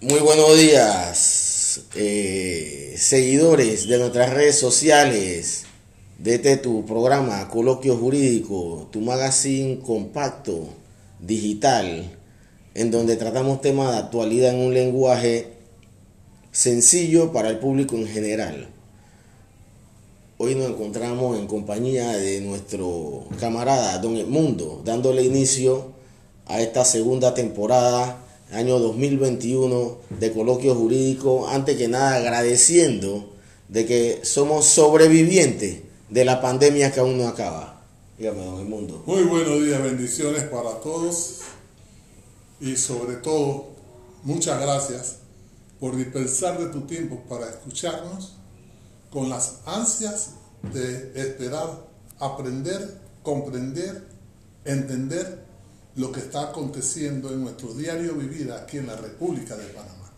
Muy buenos días, eh, seguidores de nuestras redes sociales, de este tu programa Coloquio Jurídico, tu magazine compacto, digital, en donde tratamos temas de actualidad en un lenguaje sencillo para el público en general. Hoy nos encontramos en compañía de nuestro camarada Don Edmundo, dándole inicio a esta segunda temporada año 2021 de coloquio jurídico, antes que nada agradeciendo de que somos sobrevivientes de la pandemia que aún no acaba. Dígame, don Mundo. Muy buenos días, bendiciones para todos y sobre todo muchas gracias por dispensar de tu tiempo para escucharnos con las ansias de esperar, aprender, comprender, entender lo que está aconteciendo en nuestro diario vivir aquí en la República de Panamá.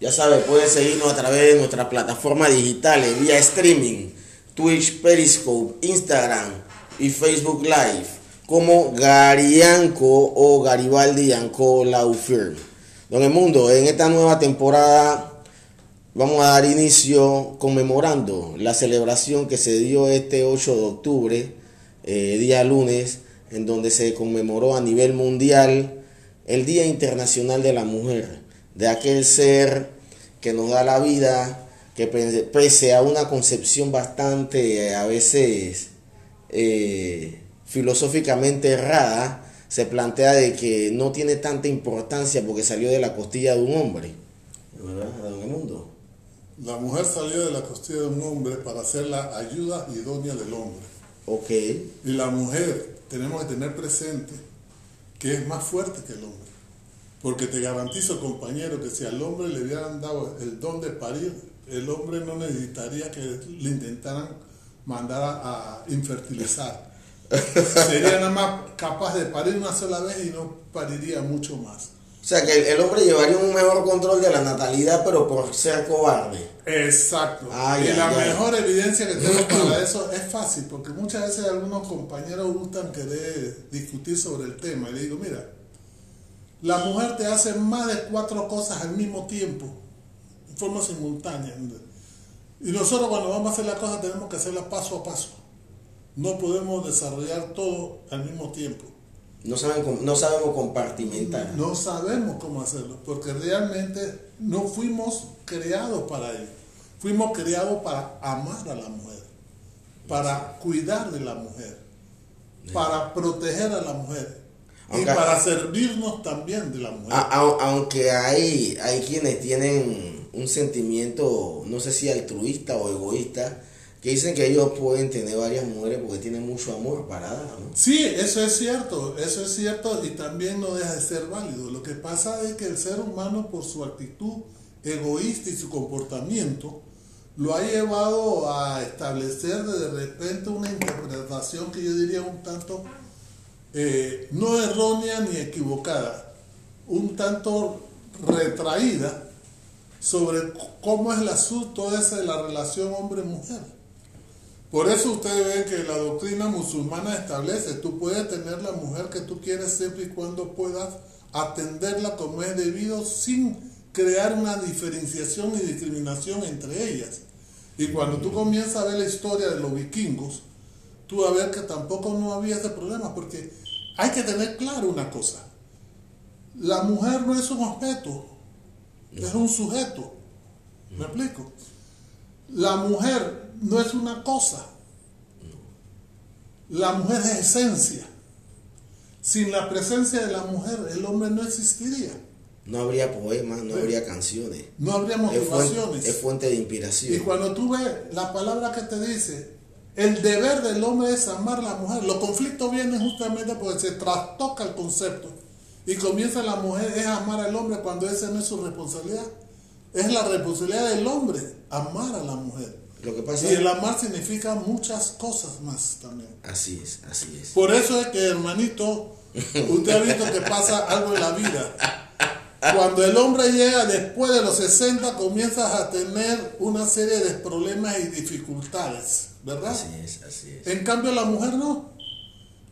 Ya sabes, puedes seguirnos a través de nuestras plataformas digitales, vía streaming, Twitch, Periscope, Instagram y Facebook Live, como Garianco o Garibaldi Yanco Law Firm. Don el mundo, en esta nueva temporada vamos a dar inicio conmemorando la celebración que se dio este 8 de octubre, eh, día lunes, en donde se conmemoró a nivel mundial el Día Internacional de la Mujer, de aquel ser que nos da la vida, que pese a una concepción bastante a veces eh, filosóficamente errada, se plantea de que no tiene tanta importancia porque salió de la costilla de un hombre. ¿Verdad? La mujer salió de la costilla de un hombre para ser la ayuda idónea del hombre. Ok. Y la mujer tenemos que tener presente que es más fuerte que el hombre. Porque te garantizo, compañero, que si al hombre le hubieran dado el don de parir, el hombre no necesitaría que le intentaran mandar a, infertilizar. Sería nada más capaz de parir una sola vez y no pariría mucho más. O sea, que el, hombre llevaría un mejor control de la natalidad, pero por ser cobarde. Exacto. y la mejor evidencia que tengo para eso es fácil, porque muchas veces algunos compañeros gustan querer discutir sobre el tema. Y le digo, mira, la mujer te hace más de cuatro cosas al mismo tiempo, en forma simultánea. Y nosotros cuando vamos a hacer las cosas tenemos que hacerlas paso a paso. No podemos desarrollar todo al mismo tiempo. No, saben, no sabemos compartimentar. No sabemos cómo hacerlo, porque realmente no fuimos creados para ello. Fuimos creados para amar a la mujer, para cuidar de la mujer, para proteger a la mujer y para servirnos también de la mujer. aunque hay, hay quienes tienen un sentimiento, no sé si altruista o egoísta, que dicen que ellos pueden tener varias mujeres porque tienen mucho amor para dar, ¿no? Sí, eso es cierto, eso es cierto y también no deja de ser válido. Lo que pasa es que el ser humano por su actitud egoísta y su comportamiento lo ha llevado a establecer de repente una interpretación que yo diría un tanto eh, no errónea ni equivocada, un tanto retraída sobre cómo es el asunto ese de la relación hombre-mujer. Por eso ustedes ven que la doctrina musulmana establece, tú puedes tener la mujer que tú quieres siempre y cuando puedas atenderla como es debido sin crear una diferenciación y discriminación entre ellas. Y cuando tú comienzas a ver la historia de los vikingos, tú vas a ver que tampoco no había ese problema, porque hay que tener claro una cosa. La mujer no es un objeto, es un sujeto. ¿Me explico? La mujer no es una cosa. La mujer es esencia. Sin la presencia de la mujer, el hombre no existiría. No habría poemas, no habría canciones. No habría motivaciones. Es fuente, de inspiración. Y cuando tú ves la palabra que te dice, el deber del hombre es amar a la mujer. Los conflictos vienen justamente porque se trastoca el concepto. Y comienza la mujer es amar al hombre cuando esa no es su responsabilidad. Es la responsabilidad del hombre amar a la mujer. Lo que pasa y el amar significa muchas cosas más también. Así es, así es. Por eso es que, hermanito, usted ha visto que pasa algo en la vida. Cuando el hombre llega después de los 60, comienzas a tener una serie de problemas y dificultades, ¿verdad? Así es, así es. En cambio, la mujer no.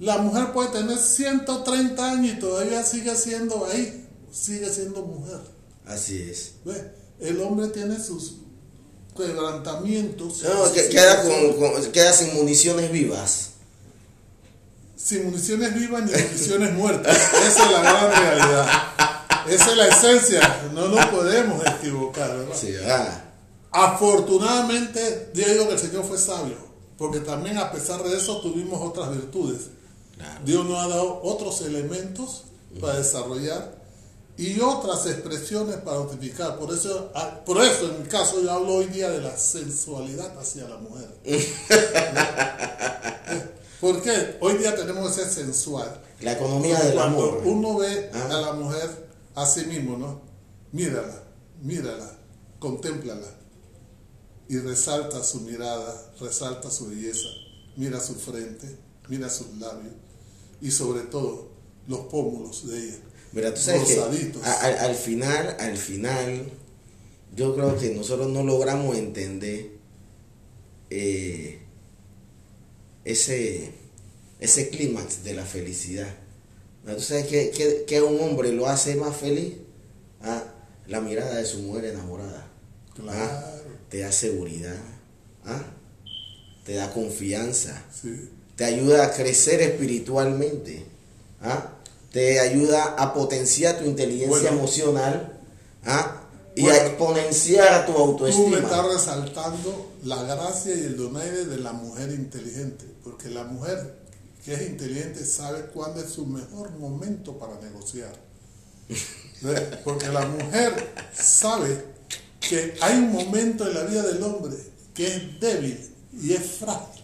La mujer puede tener 130 años y todavía sigue siendo ahí, sigue siendo mujer. Así es. ¿Ve? El hombre tiene sus quebrantamientos. No, que- queda, con, con- queda sin municiones vivas. sin municiones vivas ni municiones muertas. Esa es la gran realidad. Esa es la esencia. No nos podemos equivocar, ¿verdad? Sí, ah, Afortunadamente, digo que el Señor fue sabio, porque también a pesar de eso tuvimos otras virtudes. claro. Dios nos ha dado otros elementos para desarrollar y otras expresiones para notificar. Por eso, ah, por eso en mi caso yo hablo hoy día de la sensualidad hacia la mujer. ¿Por qué? Hoy día tenemos que ser sensual. La economía del Cuando amor. uno ve Ah. a la mujer a sí mismo, ¿no? Mírala, mírala, contémplala y resalta su mirada, resalta su belleza, mira su frente, mira sus labios y sobre todo los pómulos de ella. Mira, tú sabes que Rosaditos. al, al final, al final, yo creo que nosotros no logramos entender eh, ese, ese clímax de la felicidad. ¿Tú sabes que, que, que a un hombre lo hace más feliz? Ah, la mirada de su mujer enamorada. Claro. Ah, te da seguridad. Ah, te da confianza Sí. te ayuda a crecer espiritualmente, ¿ah? Te ayuda a potenciar tu inteligencia Bueno. emocional ¿ah? y Bueno. a exponenciar tu Tú me autoestima. estás resaltando la gracia y el donaire de la mujer inteligente, porque la mujer que es inteligente sabe cuándo es su mejor momento para negociar. Porque la mujer sabe que hay un momento en la vida del hombre que es débil y es frágil.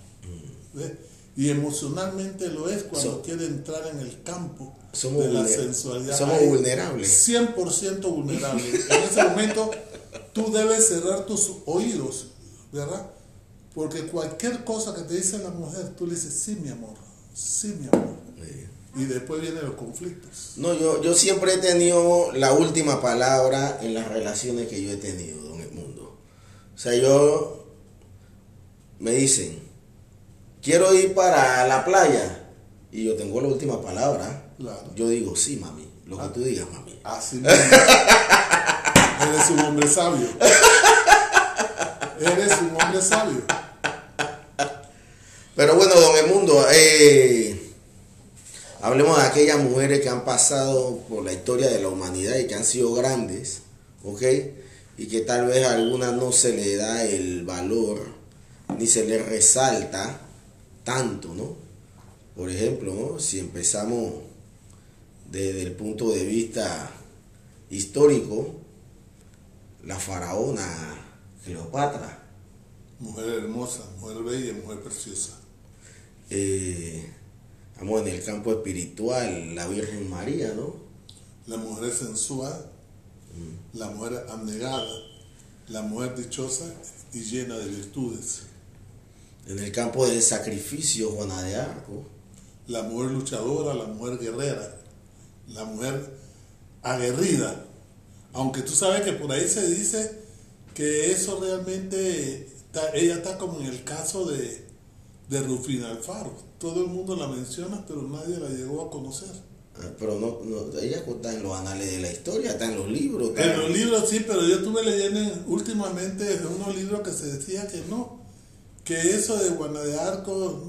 ¿ve? Y emocionalmente lo es cuando So- quiere entrar en el campo Somos de la sensualidad. somos Ahí, vulnerables. 100% vulnerable. En ese momento tú debes cerrar tus oídos, ¿verdad? Porque cualquier cosa que te dice la mujer, tú le dices, sí, mi amor, sí, mi amor. Sí. Y después vienen los conflictos. No, yo, yo siempre he tenido la última palabra en las relaciones que yo he tenido en el mundo. O sea, yo me dicen, quiero ir para la playa y yo tengo la última palabra. Claro. Yo digo, sí, mami, lo que tú digas, mami. Así mismo. Eres un hombre sabio. Eres un hombre sabio. Pero bueno, don Emundo, eh, hablemos de aquellas mujeres que han pasado por la historia de la humanidad y que han sido grandes, ¿ok? Y que tal vez a algunas no se le da el valor ni se le resalta tanto, ¿no? Por ejemplo, ¿no? si empezamos desde el punto de vista histórico, la faraona Cleopatra, Mujer hermosa, mujer bella, mujer preciosa. eh, vamos en el campo espiritual, la Virgen María, ¿no? La mujer sensual, la mujer abnegada, la mujer dichosa y llena de virtudes. En el campo del sacrificio, Juana de Arco. La mujer luchadora, la mujer guerrera, la mujer aguerrida. Aunque tú sabes que por ahí se dice que eso realmente, está- ella está como en el caso de, de Rufina Alfaro. Todo el mundo la menciona, pero nadie la llegó a conocer. Ah, Pero no, no, ella está en los anales de la historia, está en los libros. En los libros sí, pero yo estuve leyendo en- últimamente en unos libros que se decía que no, que eso de Juana de Arco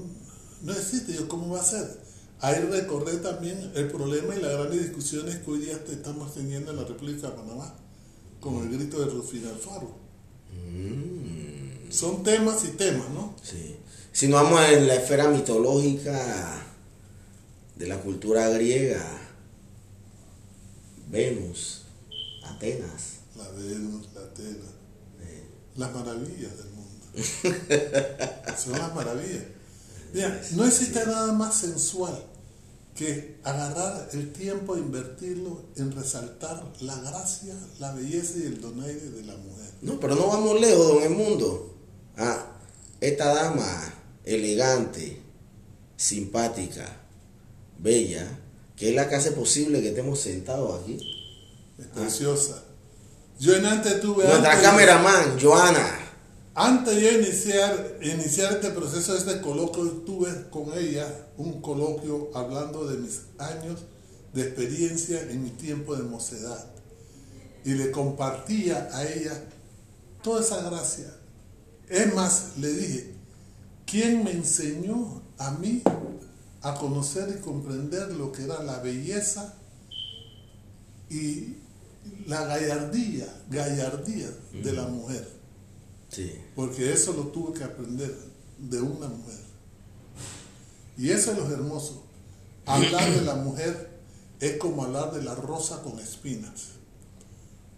no existe. Yo, ¿cómo va a ser? Ahí recorre también el problema y las grandes discusiones que hoy día estamos teniendo en la República de Panamá, con el grito de Rufina Alfaro. Mm, Son temas y temas, ¿no? sí. Si nos vamos en la esfera mitológica de la cultura griega, Venus, Atenas. La Venus, la Atena, eh, las maravillas del mundo. Son las maravillas. Mira, no existe nada más sensual que agarrar el tiempo e invertirlo en resaltar la gracia, la belleza y el donaire de la mujer. No, pero no vamos lejos, don Edmundo. Ah, esta dama elegante, simpática, bella, que es la que hace posible que estemos sentados aquí. Es preciosa. Yo en antes tuve... Nuestra antes- cameraman, Joana. Antes de iniciar, iniciar este proceso, este coloquio, tuve con ella un coloquio hablando de mis años de experiencia en mi tiempo de mocedad. y le compartía a ella toda esa gracia. Es más, le dije, ¿quién me enseñó a mí a conocer y comprender lo que era la belleza y la gallardía, gallardía de la mujer? Sí. Porque eso lo tuve que aprender de una mujer. Y eso es lo hermoso. Hablar de la mujer es como hablar de la rosa con espinas.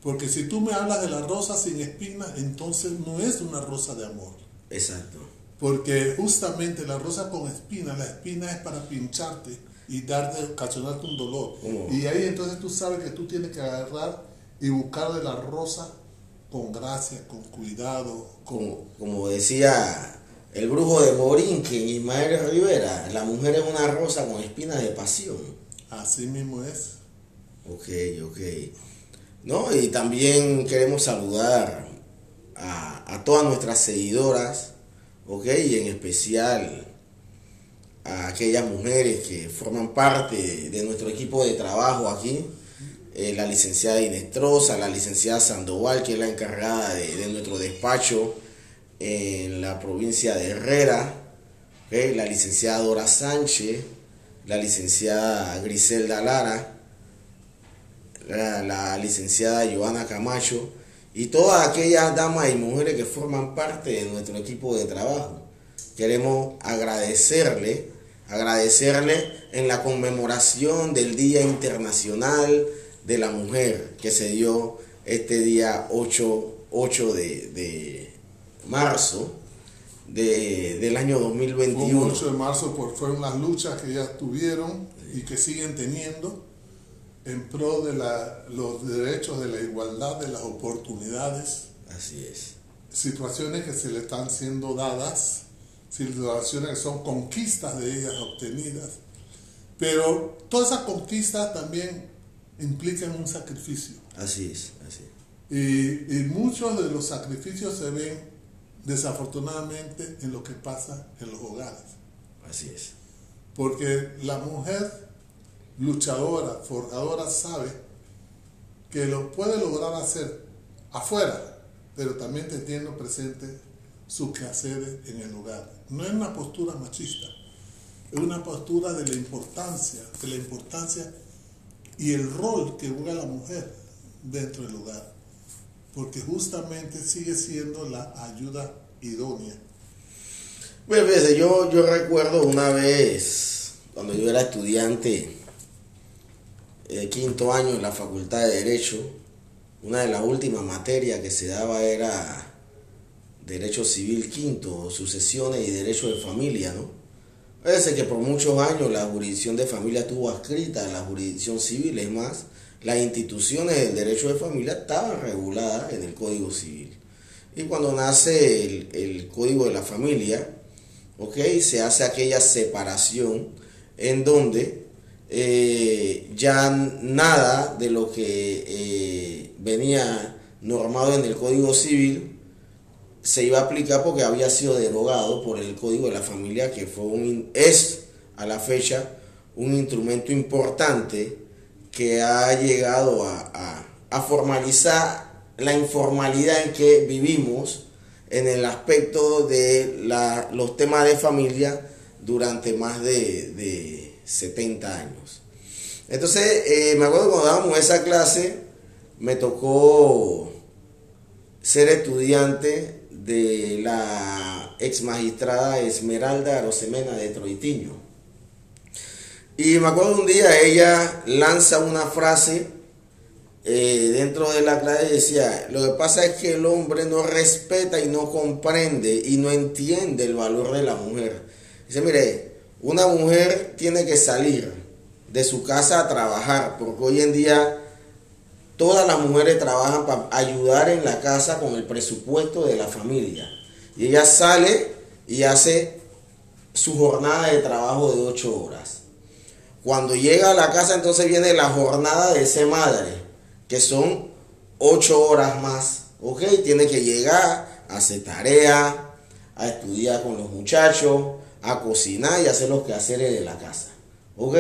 Porque si tú me hablas de la rosa sin espinas, entonces no es una rosa de amor. Exacto. Porque justamente la rosa con espinas, la espina es para pincharte y darte, ocasionarte un dolor. Y ahí entonces tú sabes que tú tienes que agarrar y buscar de la rosa con gracia, con cuidado, con... Como, como decía el brujo de Borinquen, Ismael Rivera, la mujer es una rosa con espinas de pasión. Así mismo es. Ok, ok. No, y también queremos saludar a, a todas nuestras seguidoras, ok, y en especial a aquellas mujeres que forman parte de nuestro equipo de trabajo aquí, eh, la licenciada Inestrosa, la licenciada Sandoval, que es la encargada de, nuestro despacho en la provincia de Herrera, la licenciada Dora Sánchez, la licenciada Griselda Lara, la, la licenciada Joana Camacho y todas aquellas damas y mujeres que forman parte de nuestro equipo de trabajo. Queremos agradecerle, agradecerle en la conmemoración del Día Internacional de la Mujer que se dio este día 8, 8 de, de marzo de, del año Un 2021. 8 de marzo por, fueron las luchas que ellas tuvieron y que siguen teniendo en pro de la- los derechos de la igualdad de las oportunidades, Así es. situaciones que se le están siendo dadas, situaciones que son conquistas de ellas obtenidas, pero todas esas conquistas también implican un sacrificio. Así es, así es. Y, y muchos de los sacrificios se ven desafortunadamente en lo que pasa en los hogares. Así es. Porque la mujer luchadora, forjadora, sabe que lo puede lograr hacer afuera, pero también teniendo presente sus quehaceres en el hogar. No es una postura machista, es una postura de la importancia, de la importancia y el rol que juega la mujer dentro del hogar. Porque justamente sigue siendo la ayuda idónea. Yo, yo recuerdo una vez, cuando yo era estudiante, de quinto año en la Facultad de Derecho, una de las últimas materias que se daba era Derecho Civil Quinto, sucesiones y Derecho de Familia, ¿no? Parece que por muchos años la jurisdicción de familia estuvo adscrita a la jurisdicción civil, es más, las instituciones del derecho de familia estaban reguladas en el Código Civil. Y cuando nace el, Código de la Familia, ¿ok? Se hace aquella separación en donde eh, ya nada de lo que eh, venía normado en el Código Civil se iba a aplicar porque había sido derogado por el Código de la Familia, que fue un, es a la fecha un instrumento importante que ha llegado a, a- formalizar la informalidad en que vivimos en el aspecto de la- los temas de familia durante más de, de 70 años. Entonces, eh, me acuerdo cuando dábamos esa clase, me tocó ser estudiante de la ex magistrada Esmeralda Rosemena de Troitiño. Y me acuerdo un día ella lanza una frase eh, dentro de la clase decía, lo que pasa es que el hombre no respeta y no comprende y no entiende el valor de la mujer. Dice, mire, una mujer tiene que salir de su casa a trabajar, porque hoy en día todas las mujeres trabajan para ayudar en la casa con el presupuesto de la familia. Y ella sale y hace su jornada de trabajo de ocho horas. Cuando llega a la casa, entonces viene la jornada de ser madre, que son ocho horas más. ¿Ok? Tiene que llegar hacer tarea, a estudiar con los muchachos, a cocinar y hacer los quehaceres de la casa. ¿Ok?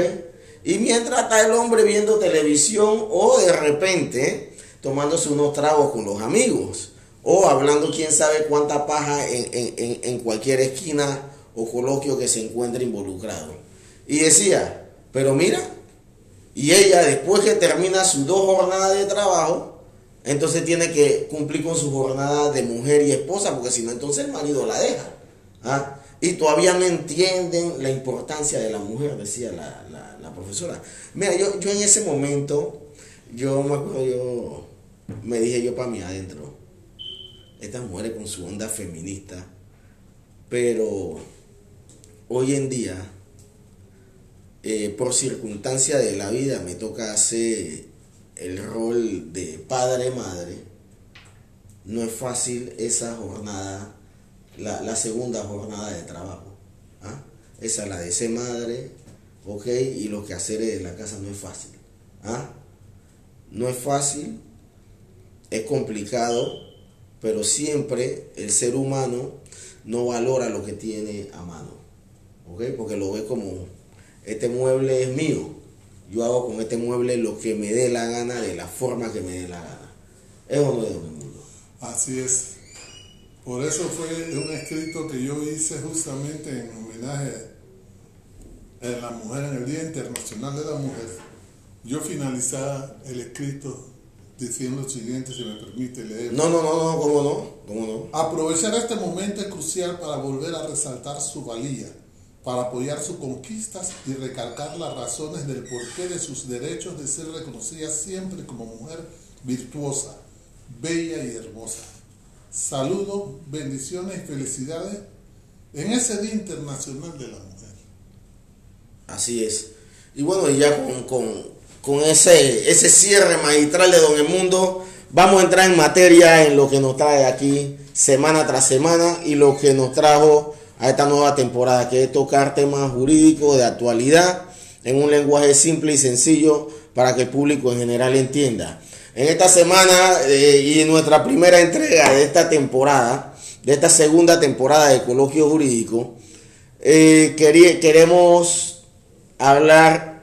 Y mientras está el hombre viendo televisión o de repente, tomándose unos tragos con los amigos o hablando quién sabe cuánta paja en, en, en cualquier esquina o coloquio que se encuentre involucrado. Y decía, pero mira, y ella después que termina sus dos jornadas de trabajo, entonces tiene que cumplir con su jornada de mujer y esposa, porque si no, entonces el marido la deja. ¿ah? Y todavía no entienden la importancia de la mujer, decía la, profesora. Mira, yo, yo en ese momento, yo me acuerdo, yo me dije yo para mí adentro, estas mujeres con su onda feminista, pero hoy en día, eh, por circunstancia de la vida, me toca hacer el rol de padre-madre. No es fácil esa jornada, la, segunda jornada de trabajo. ¿ah? Esa es la de ser madre, ok, y lo que hacer en la casa no es fácil. ¿ah? No es fácil, es complicado, pero siempre el ser humano no valora lo que tiene a mano. Porque lo ve como, este mueble es mío, yo hago con este mueble lo que me dé la gana, de la forma que me dé la gana. Es uno de los mundo. Así es. Por eso fue un escrito que yo hice justamente en homenaje a la mujer en el Día Internacional de la Mujer. Yo finalizaba el escrito diciendo lo siguiente, si me permite leer. No, no, no, no, ¿cómo no? ¿Cómo no? Aprovechar este momento es crucial para volver a resaltar su valía para apoyar sus conquistas y recalcar las razones del porqué de sus derechos de ser reconocida siempre como mujer virtuosa, bella y hermosa. Saludos, bendiciones y felicidades en ese Día Internacional de la Mujer. Así es. Y bueno, ya con, ese, ese cierre magistral de Don Mundo, vamos a entrar en materia en lo que nos trae aquí semana tras semana y lo que nos trajo a esta nueva temporada, que es tocar temas jurídicos de actualidad en un lenguaje simple y sencillo para que el público en general entienda. En esta semana eh, y nuestra primera entrega de esta temporada, de esta segunda temporada de Coloquio Jurídico, eh, queremos hablar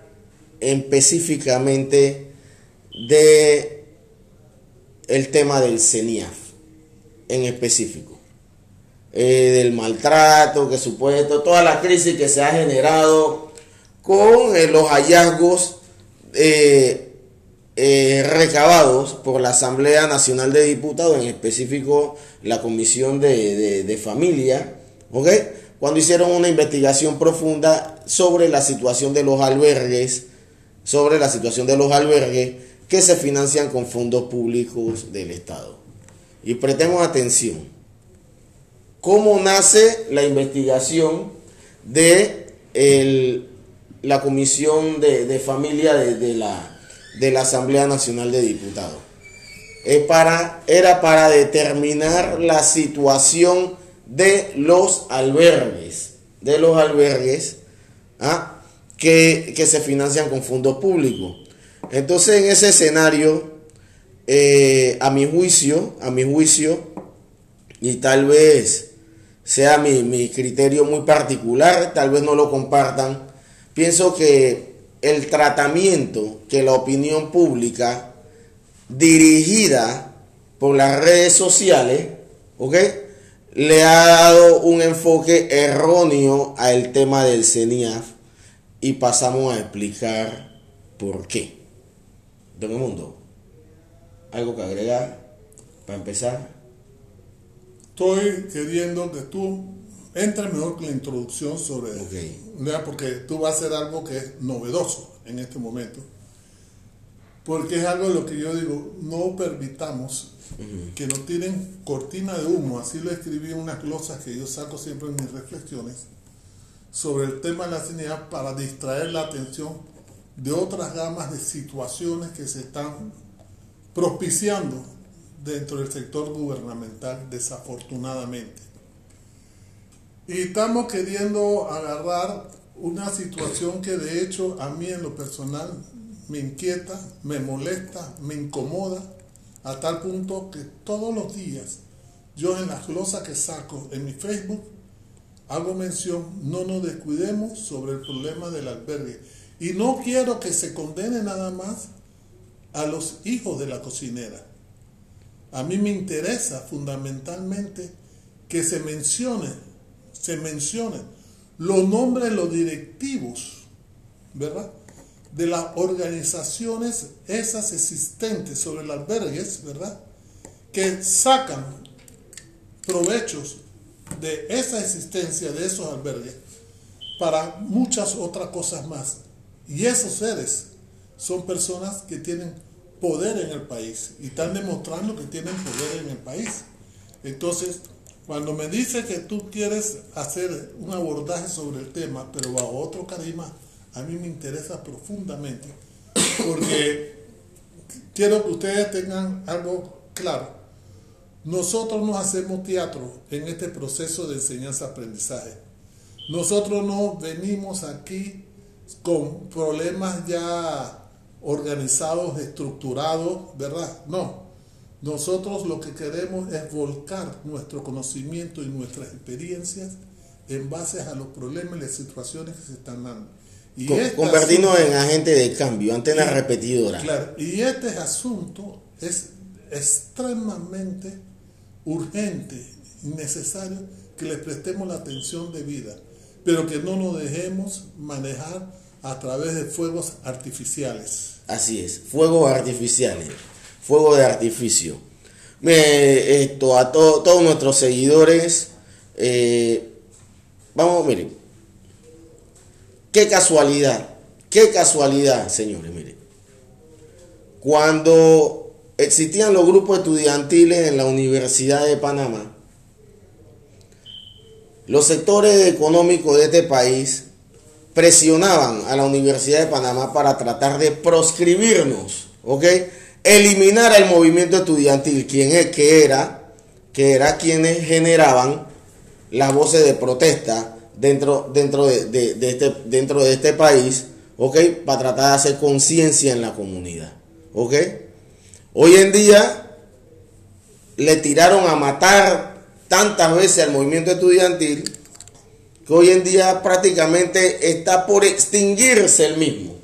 específicamente de el tema del CENIAF en específico. Eh, del maltrato que supuesto, toda la crisis que se ha generado con eh, los hallazgos eh, recabados por la Asamblea Nacional de Diputados, en específico la Comisión de, Familia, cuando hicieron una investigación profunda sobre la situación de los albergues, sobre la situación de los albergues que se financian con fondos públicos del Estado. Y prestemos atención cómo nace la investigación de la Comisión de, Familia de, la, de la Asamblea Nacional de Diputados. para, era para determinar la situación de los albergues, de los albergues ¿ah? que, se financian con fondos públicos. Entonces en ese escenario, eh, a mi juicio, a mi juicio, y tal vez sea mi, criterio muy particular, tal vez no lo compartan. Pienso que el tratamiento que la opinión pública dirigida por las redes sociales, ¿ok? Le ha dado un enfoque erróneo al tema del CENIAF y pasamos a explicar por qué. Don Mundo, ¿algo que agregar para empezar? estoy queriendo que tú entres mejor con la introducción sobre porque tú vas a hacer algo que es novedoso en este momento. Porque es algo de lo que yo digo no permitamos que nos tiren cortina de humo así lo escribí en unas glosas que yo saco siempre en mis reflexiones sobre el tema de la sanidad para distraer la atención de otras gamas de situaciones que se están propiciando dentro del sector gubernamental, desafortunadamente. Y estamos queriendo agarrar una situación que de hecho a mí en lo personal me inquieta, me molesta, me incomoda, a tal punto que todos los días yo en las glosas que saco en mi Facebook hago mención, no nos descuidemos sobre el problema del albergue. Y no quiero que se condene nada más a los hijos de la cocinera a mí me interesa fundamentalmente que se mencione, se mencionen los nombres los directivos, ¿verdad? De las organizaciones esas existentes sobre los albergues, ¿verdad? Que sacan provechos de esa existencia de esos albergues para muchas otras cosas más. Y esos seres son personas que tienen poder en el país y están demostrando que tienen poder en el país. Entonces, cuando me dice que tú quieres hacer un abordaje sobre el tema, pero bajo otro carisma, a mí me interesa profundamente, porque quiero que ustedes tengan algo claro. Nosotros no hacemos teatro en este proceso de enseñanza-aprendizaje. Nosotros no venimos aquí con problemas ya organizados, estructurados, ¿verdad? No. Nosotros lo que queremos es volcar nuestro conocimiento y nuestras experiencias en base a los problemas y las situaciones que se están dando. Y este Convertirnos en agente de cambio, antena repetidora. Claro, y este asunto es extremadamente urgente y necesario que le prestemos la atención debida, pero que no nos dejemos manejar a través de fuegos artificiales. Así es, fuegos artificiales, fuego de artificio. esto, a todos nuestros seguidores, eh, vamos, miren, qué casualidad, qué casualidad, señores, miren. Cuando existían los grupos estudiantiles en la Universidad de Panamá, los sectores económicos de este país presionaban a la Universidad de Panamá para tratar de proscribirnos, ¿ok? Eliminar el movimiento estudiantil, quien es que era, que era quienes generaban las voces de protesta dentro, dentro, de, este, dentro de este país, ¿ok? Para tratar de hacer conciencia en la comunidad. Hoy en día le tiraron a matar tantas veces al movimiento estudiantil que hoy en día prácticamente está por extinguirse el mismo.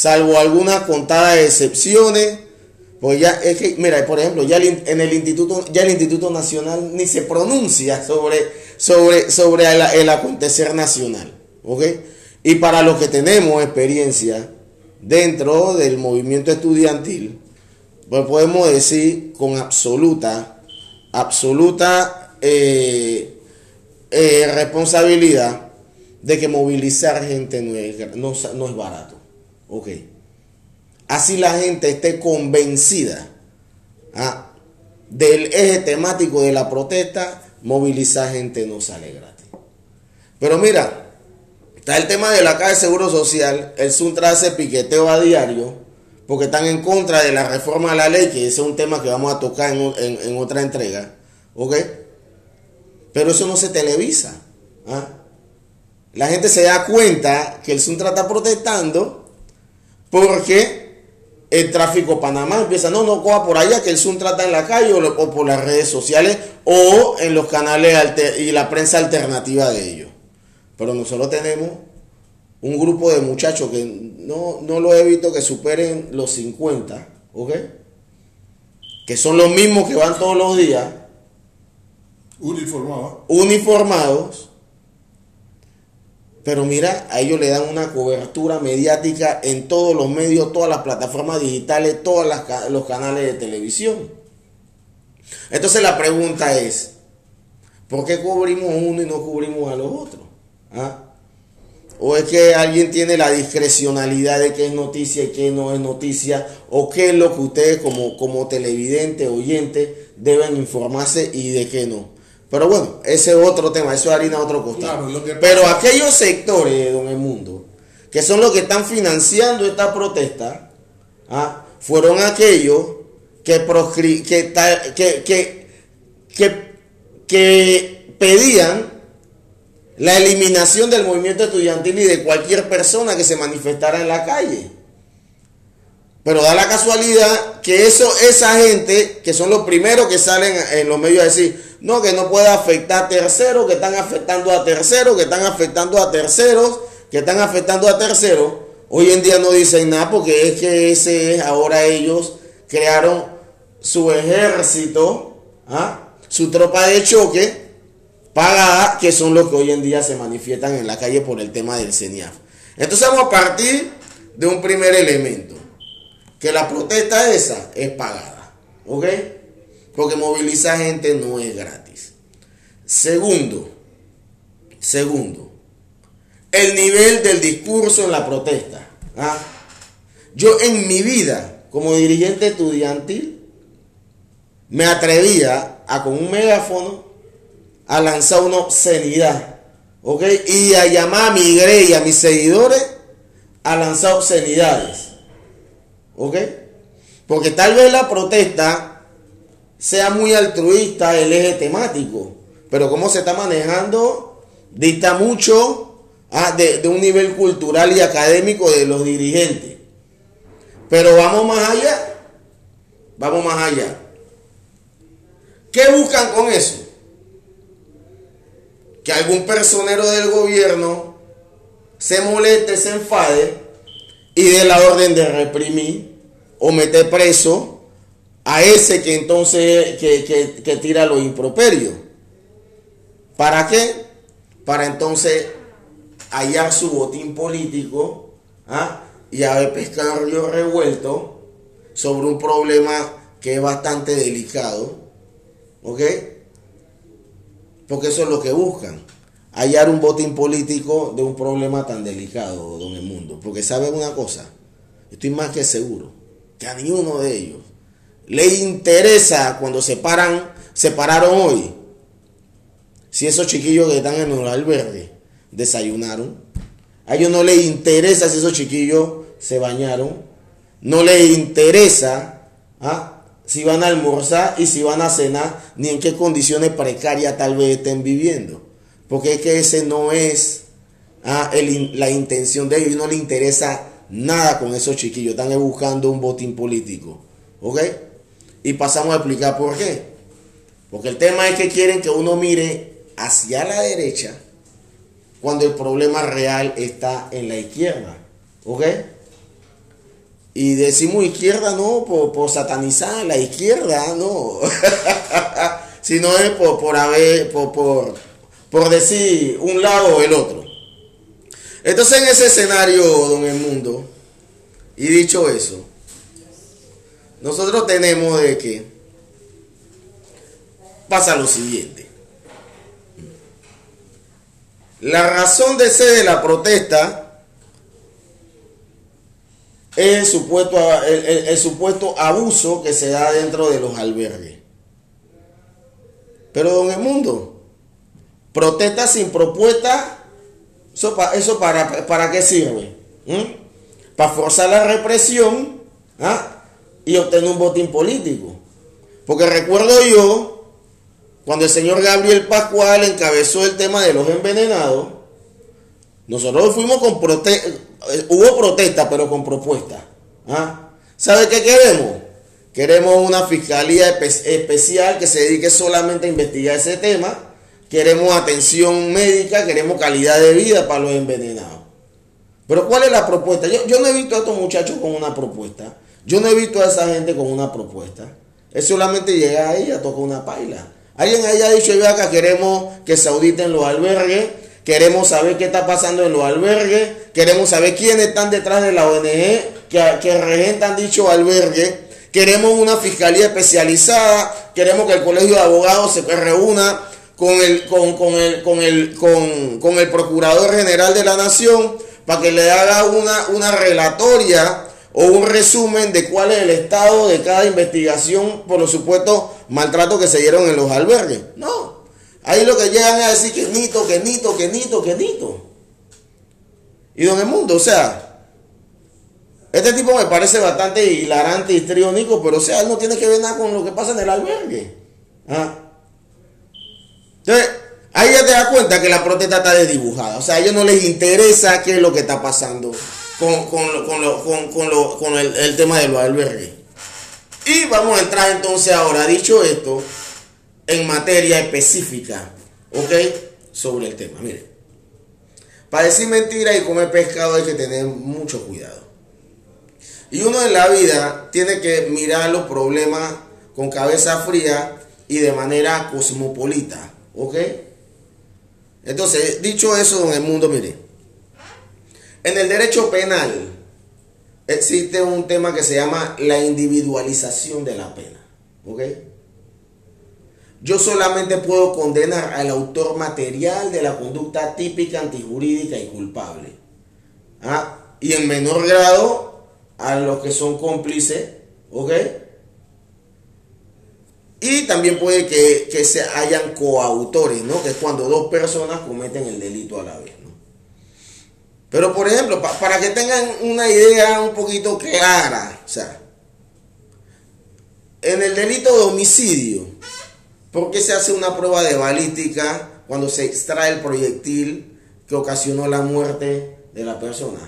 Salvo algunas contadas excepciones, pues ya es que, mira, por ejemplo, ya en el Instituto, ya el Instituto Nacional ni se pronuncia sobre, sobre, sobre el, acontecer nacional, ¿ok? Y para los que tenemos experiencia dentro del movimiento estudiantil, pues podemos decir con absoluta, absoluta eh, eh, responsabilidad de que movilizar gente no es, no, es barato. Ok. Así la gente esté convencida ¿ah? del eje temático de la protesta, movilizar gente no sale gratis. Pero mira, está el tema de la caja de seguro social, el Suntra hace piqueteo a diario, porque están en contra de la reforma de la ley, que ese es un tema que vamos a tocar en, en otra entrega. ¿Ok? Pero eso no se televisa. ¿ah? La gente se da cuenta que el Suntra está protestando porque el tráfico Panamá empieza, no, no coja por allá, que el Suntra está en la calle o, por las redes sociales o en los canales y la prensa alternativa de ellos. Pero nosotros tenemos un grupo de muchachos que no, no lo he visto que superen los 50, ¿ok? Que son los mismos que van todos los días Uniformados. Uniformados. Pero mira, a ellos le dan una cobertura mediática en todos los medios, todas las plataformas digitales, todos los canales de televisión. Entonces la pregunta es, ¿por qué cubrimos uno y no cubrimos a los otros? ¿Ah? ¿O es que alguien tiene la discrecionalidad de qué es noticia y qué no es noticia? ¿O qué es lo que ustedes como, como televidente, oyente, deben informarse y de qué no? Pero bueno, ese es otro tema, eso es harina de otro costado. Pero aquellos sectores, don el mundo, que son los que están financiando esta protesta, ¿ah? fueron aquellos que, que, que, que pedían la eliminación del movimiento estudiantil y de cualquier persona que se manifestara en la calle. Pero da la casualidad que eso, esa gente, que son los primeros que salen en los medios a decir, no, que no puede afectar a terceros, que están afectando a terceros, que están afectando a terceros, que están afectando a terceros. Hoy en día no dicen nada porque es que ese es, ahora ellos crearon su ejército, ¿ah? su tropa de choque pagada, que son los que hoy en día se manifiestan en la calle por el tema del CENIAF. Entonces vamos a partir de un primer elemento, que la protesta esa es pagada, ¿ok? Porque movilizar gente no es gratis. Segundo, segundo, el nivel del discurso en la protesta. ¿ah? Yo en mi vida, como dirigente estudiantil, me atrevía a con un megáfono a lanzar una obscenidad, ¿ok? Y a llamar a mi grey a mis seguidores a lanzar obscenidades, ¿ok? Porque tal vez la protesta sea muy altruista el eje temático, pero cómo se está manejando dicta mucho ah, de, de un nivel cultural y académico de los dirigentes. Pero vamos más allá, vamos más allá. ¿Qué buscan con eso? Que algún personero del gobierno se moleste, se enfade y dé la orden de reprimir o meter preso a ese que entonces que, que, que tira los improperios. ¿Para qué? Para entonces hallar su botín político ¿ah? y haber pescado revuelto sobre un problema que es bastante delicado. ¿Ok? Porque eso es lo que buscan. Hallar un botín político de un problema tan delicado, don el mundo. Porque saben una cosa, estoy más que seguro, que a ninguno de ellos le interesa cuando se paran, se pararon hoy, si esos chiquillos que están en el albergue desayunaron. A ellos no les interesa si esos chiquillos se bañaron. No les interesa ¿ah? si van a almorzar y si van a cenar, ni en qué condiciones precarias tal vez estén viviendo. Porque es que ese no es ¿ah? la intención de ellos. No les interesa nada con esos chiquillos. Están buscando un botín político. ¿Ok? Y pasamos a explicar por qué. Porque el tema es que quieren que uno mire hacia la derecha cuando el problema real está en la izquierda. ¿Ok? Y decimos izquierda no por, por satanizar la izquierda, no. Sino es por, por haber, por, por, por decir un lado o el otro. Entonces en ese escenario, don el mundo, y dicho eso, nosotros tenemos de que pasa lo siguiente. La razón de ser de la protesta es el supuesto, el, el, supuesto abuso que se da dentro de los albergues. Pero don el mundo, protesta sin propuesta, eso, eso para, para qué sirve? Para forzar la represión ¿ah? Y obtener un botín político. Porque recuerdo yo cuando el señor Gabriel Pascual encabezó el tema de los envenenados, nosotros fuimos con protesta, hubo protesta, pero con propuesta. ¿Ah? ¿Sabe qué queremos? Queremos una fiscalía especial que se dedique solamente a investigar ese tema. Queremos atención médica, queremos calidad de vida para los envenenados. Pero ¿cuál es la propuesta? Yo, yo no he visto a estos muchachos con una propuesta. Yo no he visto a esa gente con una propuesta. Es solamente llegar ahí a tocar una paila. Alguien haya dicho, yo acá queremos que se auditen los albergues, queremos saber qué está pasando en los albergues, queremos saber quiénes están detrás de la ONG que, que regentan dicho albergue, queremos una fiscalía especializada, queremos que el colegio de abogados se reúna con el, con, con el, con el, con, con el procurador general de la nación para que le haga una, una relatoria o un resumen de cuál es el estado de cada investigación por los supuestos maltratos que se dieron en los albergues. No. Ahí lo que llegan a decir que nito, que nito, que nito, que nito. Y don el mundo, o sea, este tipo me parece bastante hilarante y histriónico, pero o sea, él no tiene que ver nada con lo que pasa en el albergue. ¿Ah? Entonces, ahí ya te das cuenta que la protesta está desdibujada. O sea, a ellos no les interesa qué es lo que está pasando con, con, con, lo, con, el, el, tema de los albergues. Y vamos a entrar entonces ahora, dicho esto, en materia específica, ¿ok? Sobre el tema. Mire, para decir mentira y comer pescado hay que tener mucho cuidado. Y uno en la vida tiene que mirar los problemas con cabeza fría y de manera cosmopolita. ¿Ok? Entonces, dicho eso, en el mundo, mire, en el derecho penal existe un tema que se llama la individualización de la pena. ¿Ok? Yo solamente puedo condenar al autor material de la conducta típica, antijurídica y culpable. ¿Ah? Y en menor grado a los que son cómplices, ¿ok? Y también puede que, se hayan coautores, ¿no? Que es cuando dos personas cometen el delito a la vez. Pero por ejemplo, para que tengan una idea un poquito clara, o sea, en el delito de homicidio, ¿por qué se hace una prueba de balística cuando se extrae el proyectil que ocasionó la muerte de la persona?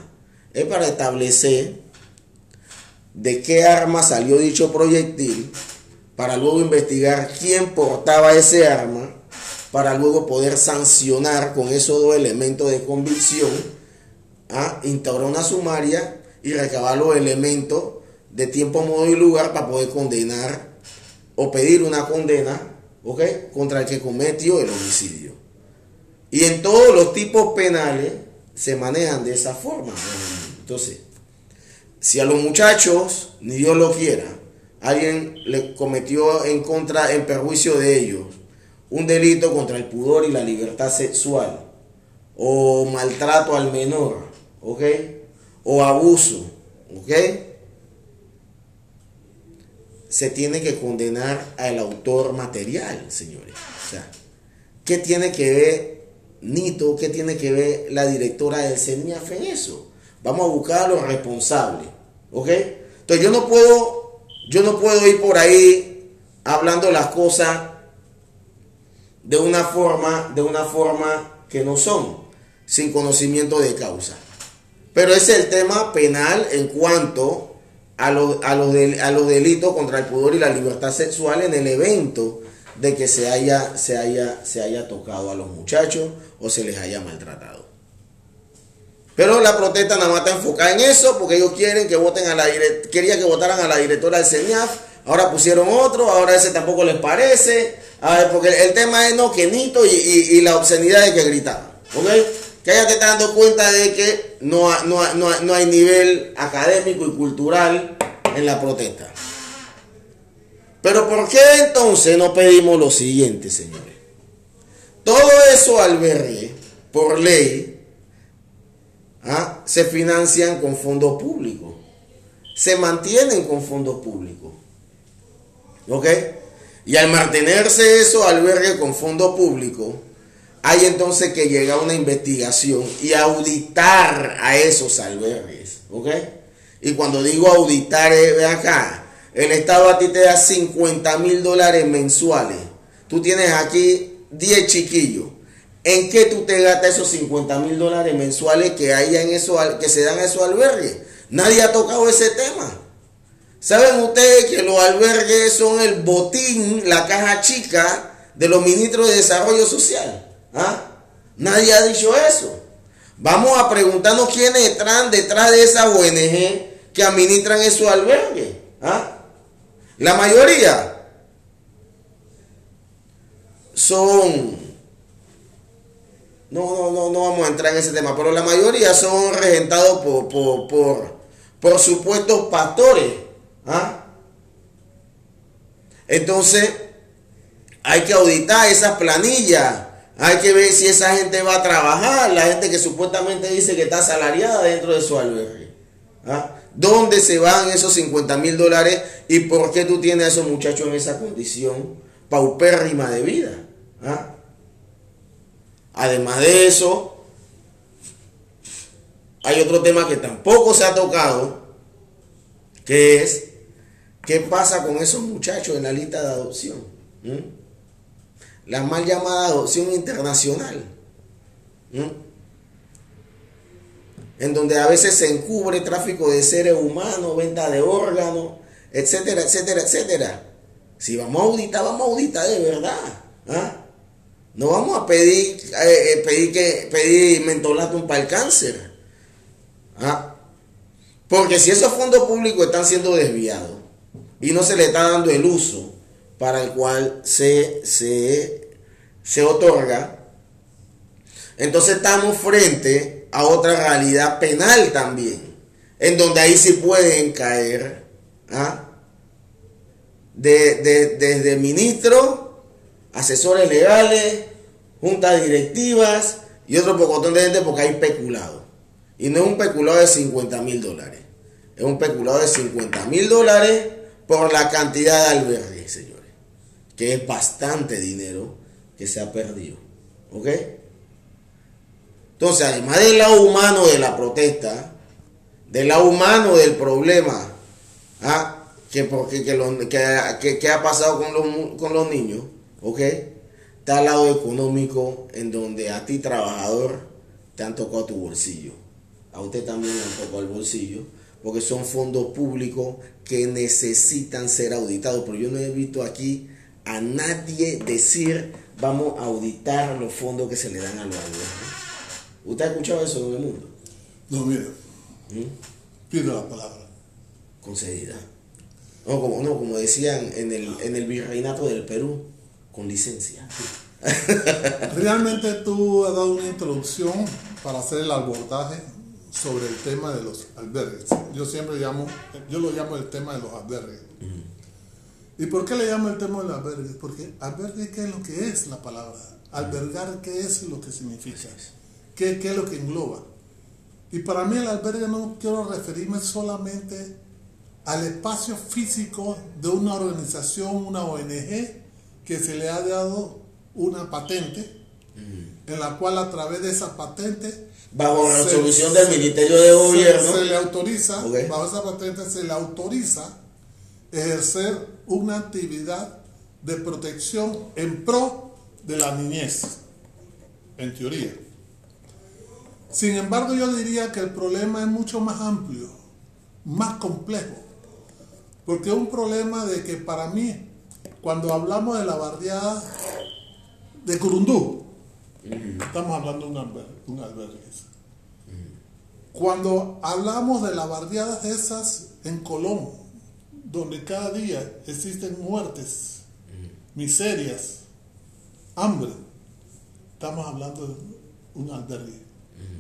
Es para establecer de qué arma salió dicho proyectil para luego investigar quién portaba ese arma, para luego poder sancionar con esos dos elementos de convicción, a instaurar una sumaria y recabar los elementos de tiempo, modo y lugar para poder condenar o pedir una condena contra el que cometió el homicidio. Y en todos los tipos penales se manejan de esa forma. Entonces, si a los muchachos, ni Dios lo quiera, alguien le cometió en contra, en perjuicio de ellos, un delito contra el pudor y la libertad sexual, o maltrato al menor, ¿ok? O abuso, ¿ok? Se tiene que condenar al autor material, señores. O sea, ¿qué tiene que ver Nito, qué tiene que ver la directora del CENIAF en eso? Vamos a buscar a los responsables, ¿ok? Entonces yo no puedo yo no puedo ir por ahí hablando las cosas de una forma, de una forma que no son, sin conocimiento de causa. Pero ese es el tema penal en cuanto a los, a los, a los delitos contra el pudor y la libertad sexual en el evento de que se haya, se haya, se haya tocado a los muchachos o se les haya maltratado. Pero la protesta nada más está enfocada en eso porque ellos quieren que voten a la quería que votaran a la directora del CENIAF, ahora pusieron otro, ahora ese tampoco les parece, porque el tema es no que Nito y, la obscenidad de que gritaban, ¿ok? Que ya te estás dando cuenta de que no, no, no hay nivel académico y cultural en la protesta. Pero ¿por qué entonces no pedimos lo siguiente, señores? Todo eso albergue, por ley, ¿ah? se financian con fondos públicos, se mantienen con fondos públicos. ¿Ok? Y al mantenerse eso albergue con fondos públicos, hay entonces que llegar a una investigación y auditar a esos albergues. ¿Ok? Y cuando digo auditar, ve acá, el Estado a ti te da 50 mil dólares mensuales. Tú tienes aquí 10 chiquillos. ¿En qué tú te gastas esos 50 mil dólares mensuales que, hay en eso, que se dan a esos albergues? Nadie ha tocado ese tema. ¿Saben ustedes que los albergues son el botín, la caja chica de los ministros de Desarrollo Social? ¿Ah? Nadie ha dicho eso. Vamos a preguntarnos quiénes están detrás de esa ONG que administran esos albergues. ¿Ah? La mayoría son no, no, no, vamos a entrar en ese tema, pero la mayoría son regentados por, por, por, supuestos pastores. ¿ah? Entonces, hay que auditar esas planillas. Hay que ver si esa gente va a trabajar, la gente que supuestamente dice que está asalariada dentro de su albergue. ¿ah? ¿Dónde se van esos 50 mil dólares y por qué tú tienes a esos muchachos en esa condición paupérrima de vida? ¿ah? Además de eso, hay otro tema que tampoco se ha tocado, que es qué pasa con esos muchachos en la lista de adopción. ¿Mm? La mal llamada adopción internacional. ¿Mm? En donde a veces se encubre tráfico de seres humanos, venta de órganos, etcétera, etcétera, etcétera. Si vamos a auditar, vamos a auditar de verdad. ¿ah? No vamos a pedir, eh, eh, pedir que pedir mentolatum para el cáncer. ¿Ah? Porque si esos fondos públicos están siendo desviados y no se le está dando el uso para el cual se, se, se otorga, entonces estamos frente a otra realidad penal también, en donde ahí sí pueden caer ¿ah? de, de- desde ministros, asesores legales, juntas directivas y otro pocotón de gente porque hay peculado. Y no es un peculado de 50 mil dólares, es un peculado de 50 mil dólares por la cantidad de albergues, señores, que es bastante dinero que se ha perdido. ¿Ok? Entonces, además del lado humano de la protesta, del lado humano del problema, ¿ah? que, porque, que, que, que- ha pasado con los, con los niños, ¿ok? Está el lado económico en donde a ti trabajador te han tocado tu bolsillo, a usted también le han tocado el bolsillo, porque son fondos públicos que necesitan ser auditados, pero yo no he visto aquí a nadie decir vamos a auditar los fondos que se le dan a los albergues. ¿Usted ha escuchado eso en el mundo? No, mira, ¿Mm? pido la palabra. concedida. No, como, no, como decían en el, en el virreinato del Perú, con licencia. Realmente tú has dado una introducción para hacer el abordaje sobre el tema de los albergues. Yo siempre llamo, yo lo llamo el tema de los albergues. ¿Y por qué le llamo el tema de los albergues? Porque albergue, ¿qué es lo que es la palabra? Albergar, ¿qué es lo que significa? ¿Qué, qué es lo que engloba? Y para mí el albergue no quiero referirme solamente al espacio físico de una organización, una ONG, que se le ha dado una patente, en la cual a través de esa patente Bajo la resolución del Ministerio de Gobierno. se, se le autoriza, bajo esa patente se le autoriza ejercer una actividad de protección en pro de la niñez, en teoría. Sin embargo, yo diría que el problema es mucho más amplio, más complejo, porque es un problema de que para mí, cuando hablamos de la barriada de Curundú, estamos hablando de un albergue. un albergue. Cuando hablamos de las barriadas esas en Colón, donde cada día existen muertes, miserias, hambre, estamos hablando de un albergue.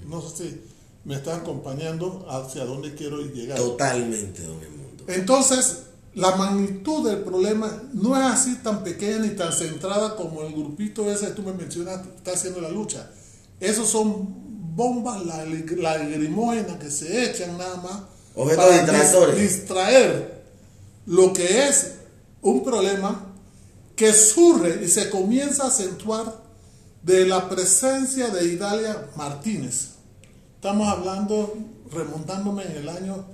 No sé si me están acompañando hacia dónde quiero llegar. Totalmente, don Edmundo. Entonces, la magnitud del problema no es así tan pequeña ni tan centrada como el grupito ese que tú me mencionaste, está haciendo la lucha. Esos son bombas la- lagrimógenas que se echan nada más Objetos para distractores. distraer lo que es un problema que surge y se comienza a acentuar de la presencia de Idalia Martínez. Estamos hablando, remontándome en el año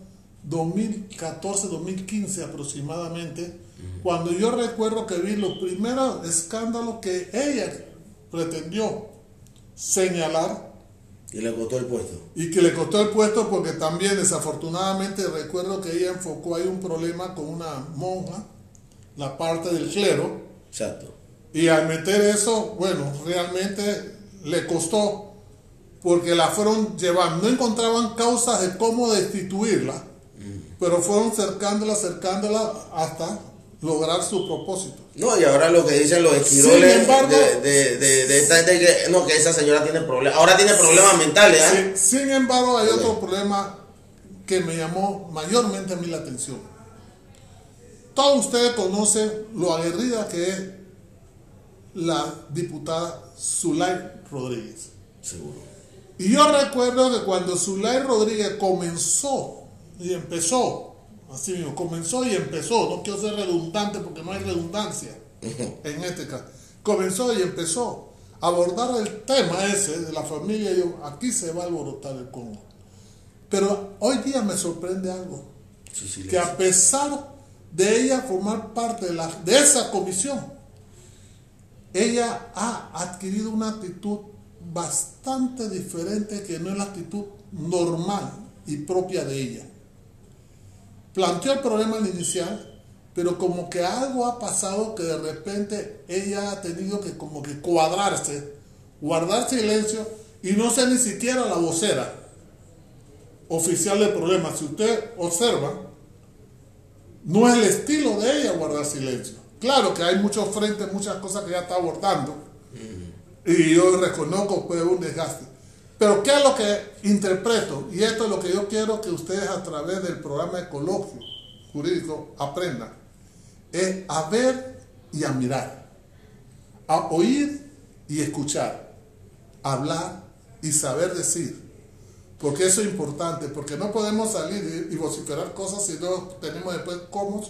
2014-2015 aproximadamente, cuando yo recuerdo que vi los primeros escándalos que ella pretendió señalar Y le costó el puesto. y que le costó el puesto porque también desafortunadamente recuerdo que ella enfocó ahí un problema con una monja, la parte del clero, Exacto. y al meter eso, bueno, realmente le costó porque la fueron llevando, no encontraban causas de cómo destituirla, pero fueron cercándola, cercándola hasta lograr su propósito. No, y ahora lo que dicen los esquiroles embargo- de, de, de, de esta gente que, no, que esa señora tiene problemas. Ahora tiene problemas mentales. Sin, sin embargo, hay otro problema que me llamó mayormente a mí la atención. Todos ustedes conocen lo aguerrida que es la diputada Zulay Rodríguez. Seguro. Y yo recuerdo que cuando Zulay Rodríguez comenzó y empezó, así mismo, comenzó y empezó, no quiero ser redundante porque no hay redundancia en este caso, comenzó y empezó a abordar el tema ese de la familia, y yo, aquí se va a alborotar el Congo. Pero hoy día me sorprende algo, que a pesar de ella formar parte de, la, de esa comisión, ella ha adquirido una actitud bastante diferente que no es la actitud normal y propia de ella. Planteó el problema al inicial, pero como que algo ha pasado que de repente ella ha tenido que como que cuadrarse, guardar silencio y no ser ni siquiera la vocera oficial del problema. Si usted observa, no es el estilo de ella guardar silencio. Claro que hay muchos frentes, muchas cosas que ya está abordando. Y yo reconozco que fue un desgaste. Pero ¿qué es lo que interpreto? Y esto es lo que yo quiero que ustedes a través del programa de coloquio jurídico aprendan. Es a ver y a mirar. A oír y escuchar. Hablar y saber decir. Porque eso es importante, porque no podemos salir y vociferar cosas si no tenemos después cómo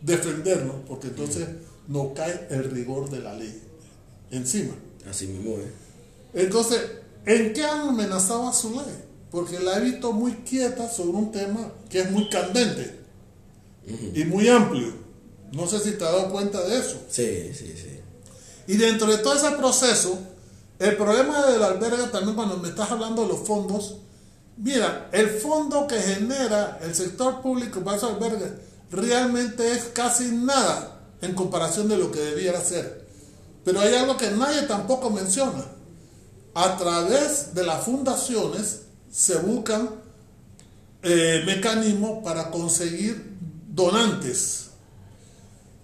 defendernos, porque entonces nos cae el rigor de la ley encima. Así mismo, ¿eh? Entonces, ¿en qué han amenazado a su ley? Porque la he visto muy quieta sobre un tema que es muy candente y muy amplio. No sé si te has dado cuenta de eso. Sí, sí, sí. Y dentro de todo ese proceso, el problema del albergue también cuando me estás hablando de los fondos, mira, el fondo que genera el sector público para esos albergues realmente es casi nada en comparación de lo que debiera ser. Pero hay algo que nadie tampoco menciona. A través de las fundaciones se buscan eh, mecanismos para conseguir donantes.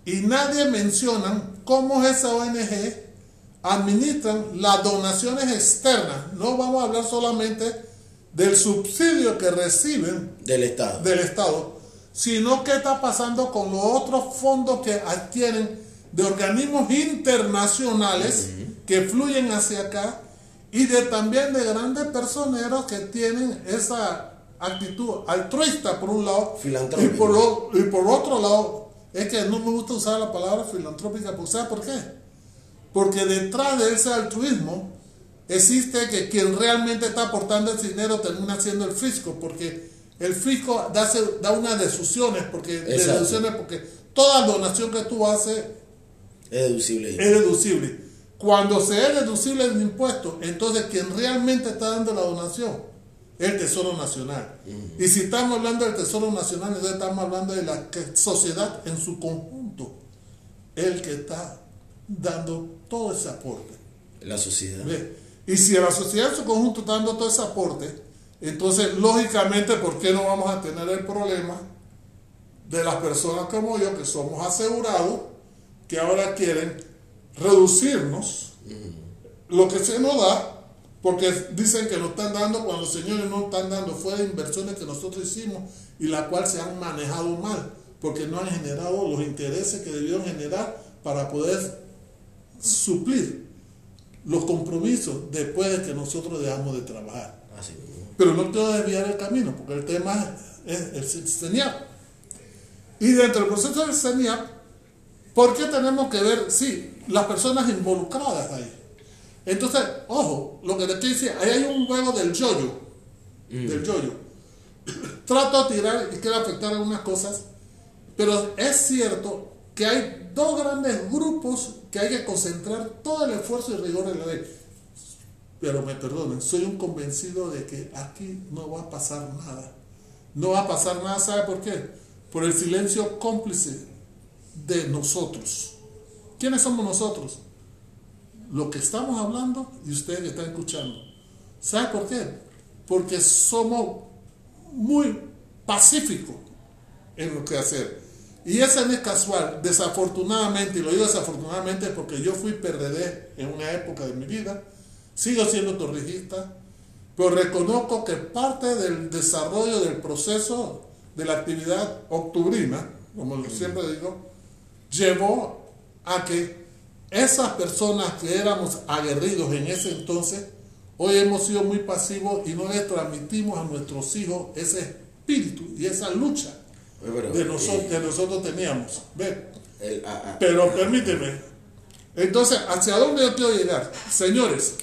Y nadie menciona cómo esa ONG administran las donaciones externas. No vamos a hablar solamente del subsidio que reciben Del Estado. del Estado, sino qué está pasando con los otros fondos que adquieren de organismos internacionales que fluyen hacia acá y de también de grandes personeros que tienen esa actitud altruista por un lado y por, lo- y por otro lado es que no me gusta usar la palabra filantrópica, pues, ¿sabe por qué? Porque detrás de ese altruismo existe que quien realmente está aportando el dinero termina siendo el fisco, porque el fisco da, da unas deducciones, porque, deducciones porque toda donación que tú haces Es deducible. es deducible. Cuando se es deducible el impuesto, entonces quien realmente está dando la donación es el Tesoro Nacional. Y si estamos hablando del Tesoro Nacional, entonces estamos hablando de la sociedad en su conjunto, el que está dando todo ese aporte. La sociedad. ¿Ve? Y si la sociedad en su conjunto está dando todo ese aporte, entonces lógicamente, ¿por qué no vamos a tener el problema de las personas como yo, que somos asegurados, que ahora quieren reducirnos lo que se nos da, porque dicen que nos están dando cuando los señores no están dando fue de inversiones que nosotros hicimos y la cual se han manejado mal, porque no han generado los intereses que debieron generar para poder suplir los compromisos después de que nosotros dejamos de trabajar. Así. Pero no quiero desviar el camino, porque el tema es el CENIAP. Y dentro del proceso del CENIAP, ¿por qué tenemos que ver, sí, las personas involucradas ahí? Entonces, ojo, lo que te estoy diciendo, ahí hay un juego del yoyo, del yoyo. Trato de tirar y quiero afectar algunas cosas, pero es cierto que hay dos grandes grupos que hay que concentrar todo el esfuerzo y rigor en la ley. Pero me perdonen, soy un convencido de que aquí no va a pasar nada. No va a pasar nada, ¿sabe por qué? Por el silencio cómplice de nosotros. ¿Quiénes somos nosotros? Lo que estamos hablando y ustedes que están escuchando. ¿Sabe por qué? Porque somos muy pacíficos en lo que hacer. Y eso no es casual, desafortunadamente, y lo digo desafortunadamente porque yo fui PRD en una época de mi vida, sigo siendo torrijista, pero reconozco que parte del desarrollo del proceso de la actividad octubrina, como siempre digo, llevó a que esas personas que éramos aguerridos en ese entonces, hoy hemos sido muy pasivos y no le transmitimos a nuestros hijos ese espíritu y esa lucha de eh, nosotros, que nosotros teníamos. Pero permíteme. Entonces, ¿hacia dónde yo quiero llegar? Señores,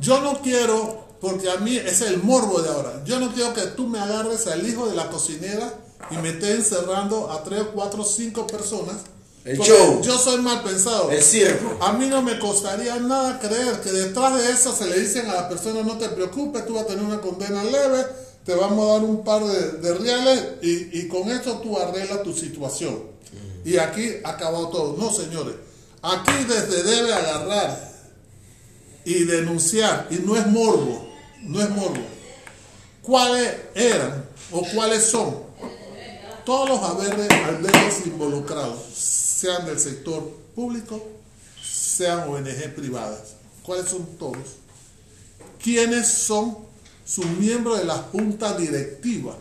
yo no quiero, porque a mí es el morbo de ahora, yo no quiero que tú me agarres al hijo de la cocinera y me estés encerrando a tres, cuatro, cinco personas. El porque show. Yo soy mal pensado. el circo. A mí no me costaría nada creer que detrás de eso se le dicen a la persona no te preocupes, tú vas a tener una condena leve, te vamos a dar un par de, de reales y, y con eso tú arreglas tu situación. Y aquí acabado todo. No, señores. Aquí desde debe agarrar y denunciar, y no es morbo, no es morbo. ¿Cuáles eran o cuáles son todos los haberes albergues involucrados? Sean del sector público, sean ONG privadas. ¿Cuáles son todos? ¿Quiénes son sus miembros de la junta directiva?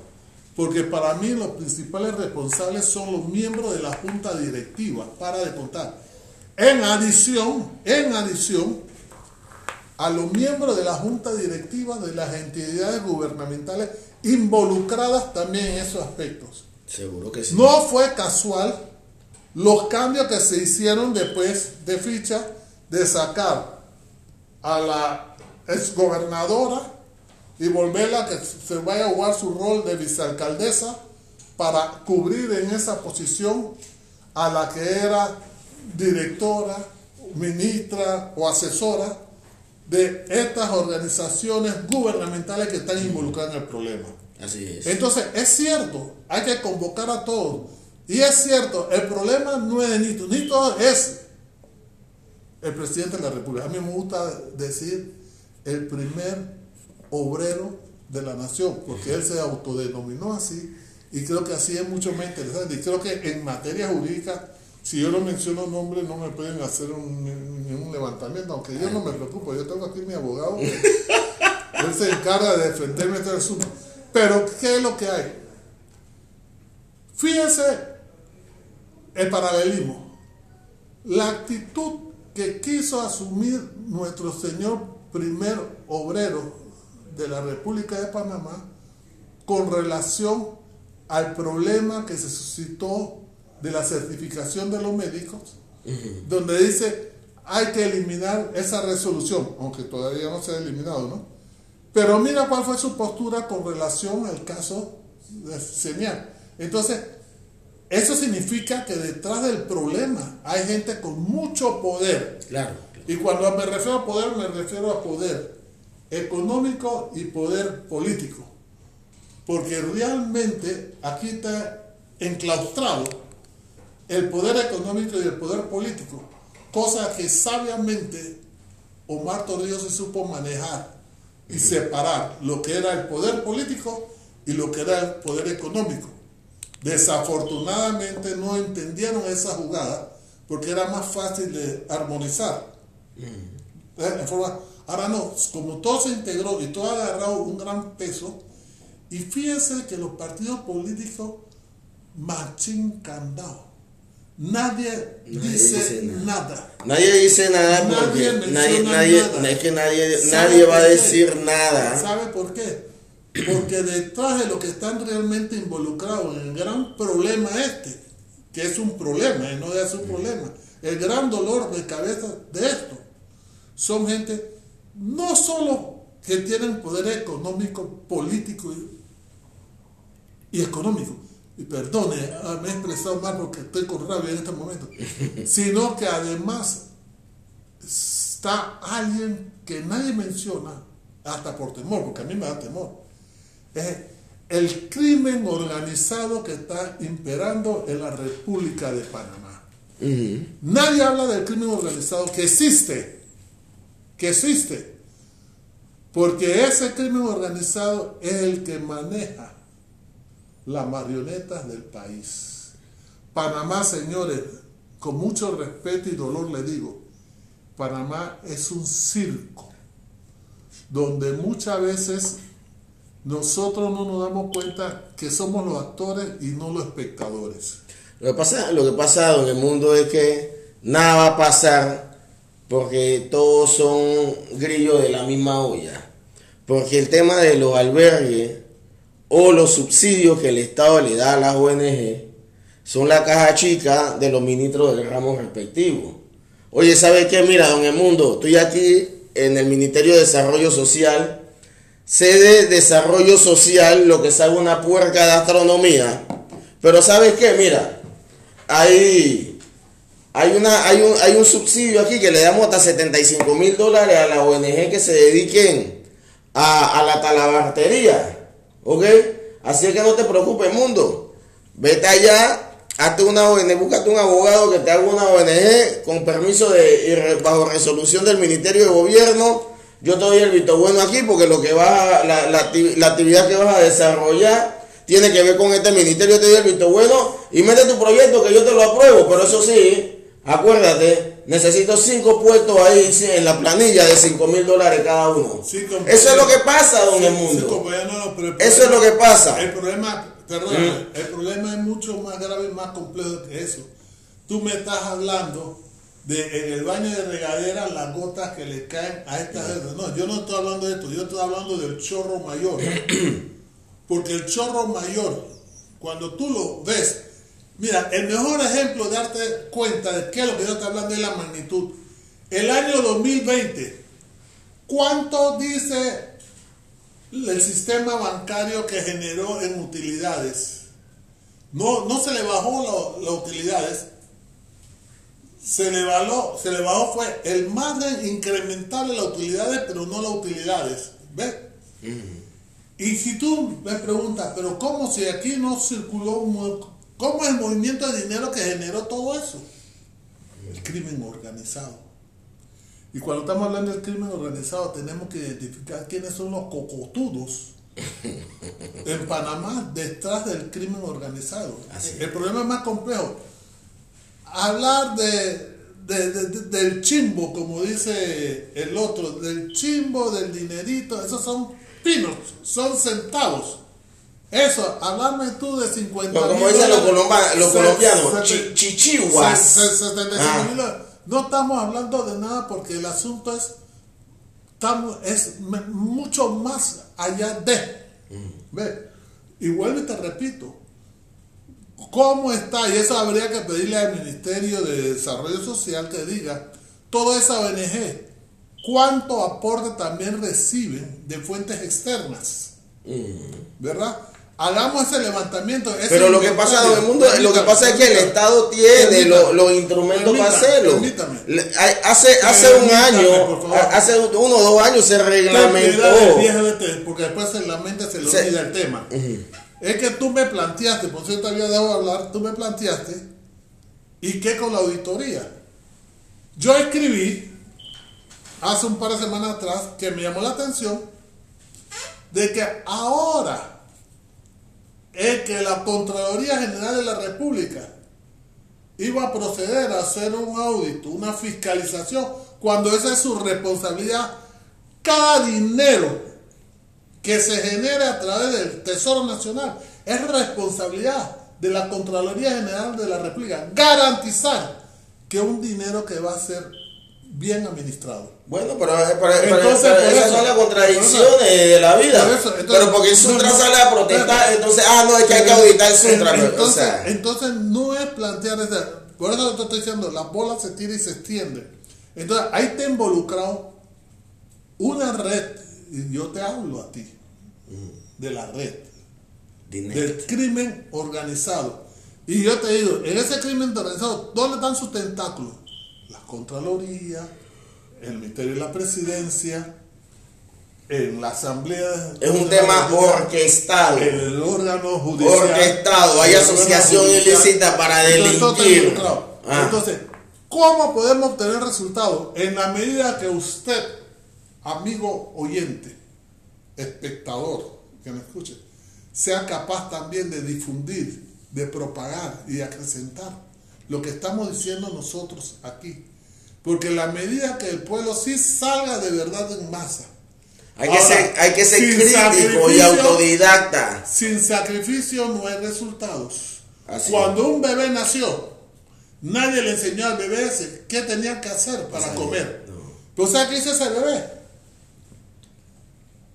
Porque para mí los principales responsables son los miembros de la junta directiva, para de contar. En adición, en adición a los miembros de la junta directiva de las entidades gubernamentales involucradas también en esos aspectos. Seguro que sí. No fue casual los cambios que se hicieron después de ficha de sacar a la exgobernadora y volverla a que se vaya a jugar su rol de vicealcaldesa para cubrir en esa posición a la que era directora, ministra o asesora de estas organizaciones gubernamentales que están involucradas en el problema. Así es. Entonces, es cierto, hay que convocar a todos. Y es cierto, el problema no es de Nito, Nito es el presidente de la República. A mí me gusta decir el primer obrero de la nación, porque él se autodenominó así, y creo que así es mucho más interesante. Y creo que en materia jurídica, si yo no menciono nombres, no me pueden hacer un, ningún levantamiento, aunque yo no me preocupo, yo tengo aquí mi abogado, que él se encarga de defenderme este asunto. Pero, ¿qué es lo que hay? Fíjense el paralelismo. La actitud que quiso asumir nuestro señor primer obrero de la República de Panamá con relación al problema que se suscitó de la certificación de los médicos, donde dice hay que eliminar esa resolución, aunque todavía no se ha eliminado, ¿no? Pero mira cuál fue su postura con relación al caso de señal. Entonces, eso significa que detrás del problema hay gente con mucho poder. Claro. Y cuando me refiero a poder, me refiero a poder económico y poder político. Porque realmente aquí está enclaustrado el poder económico y el poder político. Cosa que sabiamente Omar Torrijos se supo manejar y separar lo que era el poder político y lo que era el poder económico. Desafortunadamente no entendieron esa jugada porque era más fácil de armonizar. Mm. ¿Eh? En forma- ahora no, como todo se integró y todo ha agarrado un gran peso, y fíjense que los partidos políticos machín candado. Nadie, Nadie dice, dice nada. nada. Nadie dice nada Nadie porque nadie, nadie, nada. es que nadie, ¿Sabe nadie va a qué? decir nada. ¿Sabe por qué? Porque detrás de lo que están realmente involucrados en el gran problema este, que es un problema, y no es un problema, el gran dolor de cabeza de esto, son gente no solo que tienen poder económico, político y, y económico, y perdone, ah, me he expresado mal porque estoy con rabia en este momento, sino que además está alguien que nadie menciona, hasta por temor, porque a mí me da temor. Es el crimen organizado que está imperando en la República de Panamá. Nadie habla del crimen organizado que existe, que existe, porque ese crimen organizado es el que maneja las marionetas del país. Panamá, señores, con mucho respeto y dolor le digo, Panamá es un circo donde muchas veces nosotros no nos damos cuenta que somos los actores y no los espectadores. Lo que pasa, lo que pasa en el mundo es que nada va a pasar porque todos son grillos de la misma olla. Porque el tema de los albergues o los subsidios que el Estado le da a las ONG son la caja chica de los ministros del ramo respectivo. Oye, ¿sabe qué? Mira, don Emundo, estoy aquí en el Ministerio de Desarrollo Social. Sé de desarrollo social lo que sabe una puerca de astronomía. Pero ¿sabes qué? Mira, hay, hay, una, hay, un, hay un subsidio aquí que le damos hasta 75 mil dólares a la ONG que se dediquen a, a la talabartería. ¿Ok? Así que no te preocupes, mundo. Vete allá, hazte una ONG, búscate un abogado que te haga una ONG con permiso de, bajo resolución del Ministerio de Gobierno. Yo te doy el visto bueno aquí porque lo que vas a- la, la la actividad que vas a desarrollar tiene que ver con este ministerio. Te dio el visto bueno y mete tu proyecto que yo te lo apruebo, pero eso sí, acuérdate, necesito cinco puestos ahí en la planilla de 5 mil dólares cada uno. Sí, eso es lo que pasa, don Sí, sí, no, el Eso es lo que pasa. El problema, perdón, Mm. el problema es mucho más grave y más complejo que eso. Tú me estás hablando de en el baño de regadera las gotas que le caen a esta gente. No, yo no estoy hablando de esto, yo estoy hablando del chorro mayor. Porque el chorro mayor, cuando tú lo ves, mira, el mejor ejemplo de darte cuenta de qué es lo que yo estoy hablando es la magnitud. El año 2020, ¿cuánto dice el sistema bancario que generó en utilidades? No, no se le bajó las utilidades, se le, bajó, se le bajó fue el margen incremental de las utilidades, pero no las utilidades. ¿Ves? Y si tú me preguntas, pero ¿cómo si aquí no circuló, cómo es el movimiento de dinero que generó todo eso? El crimen organizado. Y cuando estamos hablando del crimen organizado, tenemos que identificar quiénes son los cocotudos en Panamá detrás del crimen organizado. Así. El problema es más complejo. Hablar de, de- de- de- del chimbo, como dice el otro, del chimbo, del dinerito, esos son pinos, son centavos. Eso, hablarme tú de 50 No, como dicen los, colombianos, chichihuas. se- se- 75 Ah. No estamos hablando de nada porque el asunto es, estamos, es mucho más allá de. ¿Ve? Y vuelvo y te repito. ¿Cómo está? Y eso habría que pedirle al Ministerio de Desarrollo Social que diga, toda esa ONG, ¿cuánto aporte también reciben de fuentes externas? ¿Verdad? Hagamos ese levantamiento. ese Pero lo que pasa, inventario. don Edmundo, lo que pasa es que el. Estado tiene los, los instrumentos para hacerlo. permítame. Hace, hace un año, hace uno o dos años se reglamentó. porque después en la mente se le olvida el tema. Es que tú me planteaste, por cierto, había dejado de hablar, tú me planteaste, ¿y qué con la auditoría? Yo escribí hace un par de semanas atrás que me llamó la atención de que ahora es que la Contraloría General de la República iba a proceder a hacer un audito, una fiscalización, cuando esa es su responsabilidad. Cada dinero que se genere a través del Tesoro Nacional es responsabilidad de la Contraloría General de la República garantizar que un dinero que va a ser bien administrado. Bueno, pero, pero- pero- Entonces, pero esas son las contradicciones de la vida. Por eso, entonces, pero porque Suntra no, sale a protestar, entonces, ah, no, es que hay que auditar Suntra. En- o Entonces, sea, entonces no es plantear esa. Por eso te estoy diciendo, la bola se tira y se extiende. Entonces ahí te involucrado una red, y yo te hablo a ti, de la red, dinero. del crimen organizado. Y yo te digo, en ese crimen organizado, ¿dónde están sus tentáculos? La Contraloría, el Ministerio de la Presidencia, en la Asamblea. Es un tema orquestado. En el órgano judicial. Orquestado, hay asociación ilícita para delinquir. Ah. Entonces, ¿cómo podemos obtener resultados? En la medida que usted, amigo oyente, espectador, que me escuche, sea capaz también de difundir, de propagar y de acrecentar lo que estamos diciendo nosotros aquí. Porque en la medida que el pueblo sí salga de verdad en masa, Hay que ser, hay que ser crítico y autodidacta. sin sacrificio no hay resultados. Así Cuando un bebé nació, nadie le enseñó al bebé ese qué tenía que hacer para Exacto. comer. No. Pero ¿sabe qué hizo ese bebé?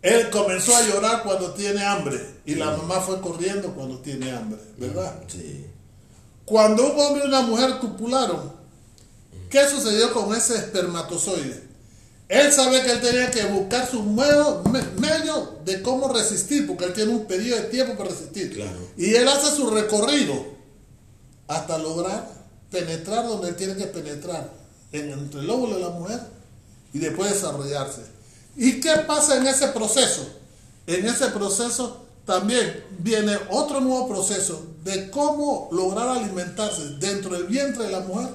Él comenzó a llorar cuando tiene hambre y la mamá fue corriendo cuando tiene hambre, ¿verdad? Sí. Cuando un hombre y una mujer copularon, ¿qué sucedió con ese espermatozoide? Él sabe que él tenía que buscar su medio, me- medio de cómo resistir, porque él tiene un periodo de tiempo para resistir. Claro. Y él hace su recorrido hasta lograr penetrar donde él tiene que penetrar, en, entre el óvulo de la mujer y después desarrollarse. ¿Y qué pasa en ese proceso? En ese proceso también viene otro nuevo proceso de cómo lograr alimentarse dentro del vientre de la mujer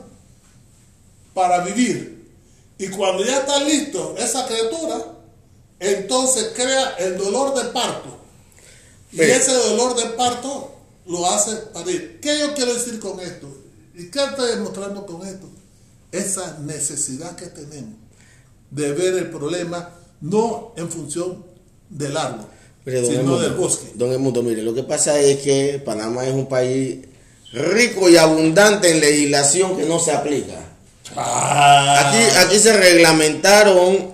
para vivir. Y cuando ya está listo esa criatura, entonces crea el dolor de parto. Y ese dolor de parto lo hace parir. ¿Qué yo quiero decir con esto? ¿Y qué estoy demostrando con esto? Esa necesidad que tenemos de ver el problema no en función del árbol, sino del bosque. Don Edmundo, mire, lo que pasa es que Panamá es un país rico y abundante en legislación que no se aplica. Ah. Aquí, aquí se reglamentaron,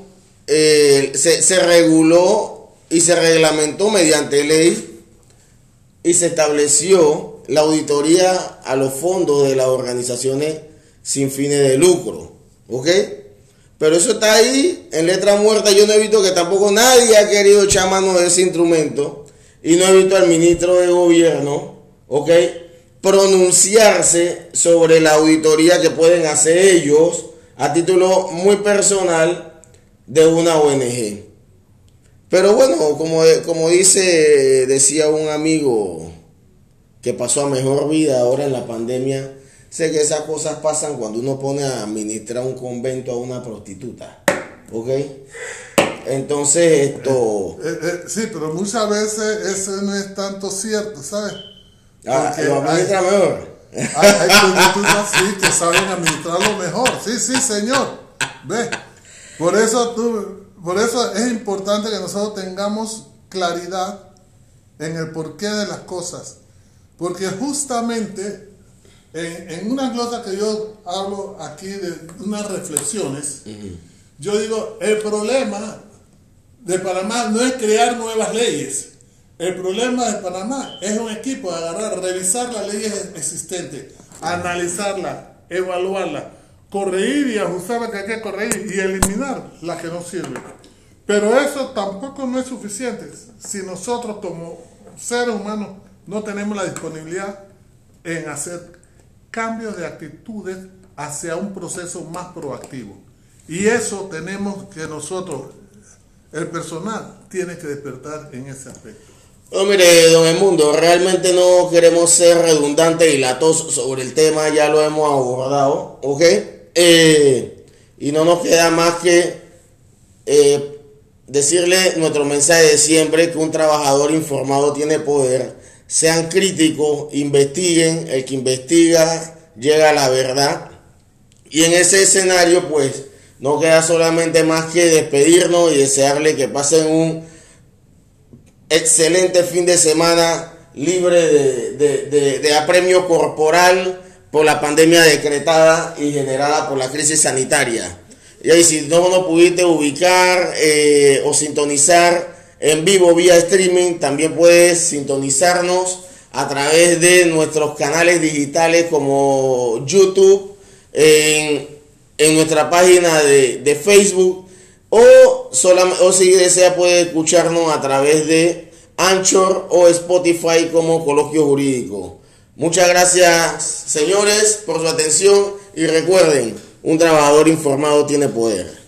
eh, se, se reguló y se reglamentó mediante ley y se estableció la auditoría a los fondos de las organizaciones sin fines de lucro. ¿Ok? Pero eso está ahí en letra muerta. Yo no he visto que tampoco nadie ha querido echar mano de ese instrumento. Y no he visto al ministro de gobierno, ¿ok? Pronunciarse sobre la auditoría que pueden hacer ellos a título muy personal de una ONG. Pero bueno, como, como dice, decía un amigo que pasó a mejor vida ahora en la pandemia, sé que esas cosas pasan cuando uno pone a administrar un convento a una prostituta. ¿Ok? Entonces esto... Eh, eh, sí, pero muchas veces eso no es tanto cierto, ¿sabes? Ah, lo administra hay- mejor. Hay, hay prostitutas sí que saben administrarlo mejor. Sí, sí, señor. ¿Ves? Por eso tú, por eso es importante que nosotros tengamos claridad en el porqué de las cosas. Porque justamente en, en una glosa que yo hablo aquí de unas reflexiones, yo digo, el problema de Panamá no es crear nuevas leyes. El problema de Panamá es un equipo de agarrar, revisar las leyes existentes, analizarlas, evaluarlas, corregir y ajustar las que hay que corregir y eliminar las que no sirven. Pero eso tampoco no es suficiente si nosotros como seres humanos no tenemos la disponibilidad en hacer cambios de actitudes hacia un proceso más proactivo. Y eso tenemos que nosotros, el personal, tiene que despertar en ese aspecto. No, mire, don Edmundo, realmente no queremos ser redundantes y latosos sobre el tema, ya lo hemos abordado, ¿ok? Eh, y no nos queda más que eh, decirle nuestro mensaje de siempre, que un trabajador informado tiene poder. Sean críticos, investiguen, el que investiga llega a la verdad. Y en ese escenario, pues, no queda solamente más que despedirnos y desearle que pasen un excelente fin de semana libre de, apremio corporal por la pandemia decretada y generada por la crisis sanitaria. Y ahí si no nos pudiste ubicar eh, o sintonizar en vivo vía streaming, también puedes sintonizarnos a través de nuestros canales digitales como YouTube, en, nuestra página de, Facebook o, solam- o si desea puede escucharnos a través de Anchor o Spotify como Coloquio Jurídico. Muchas gracias, señores, por su atención y recuerden, un trabajador informado tiene poder.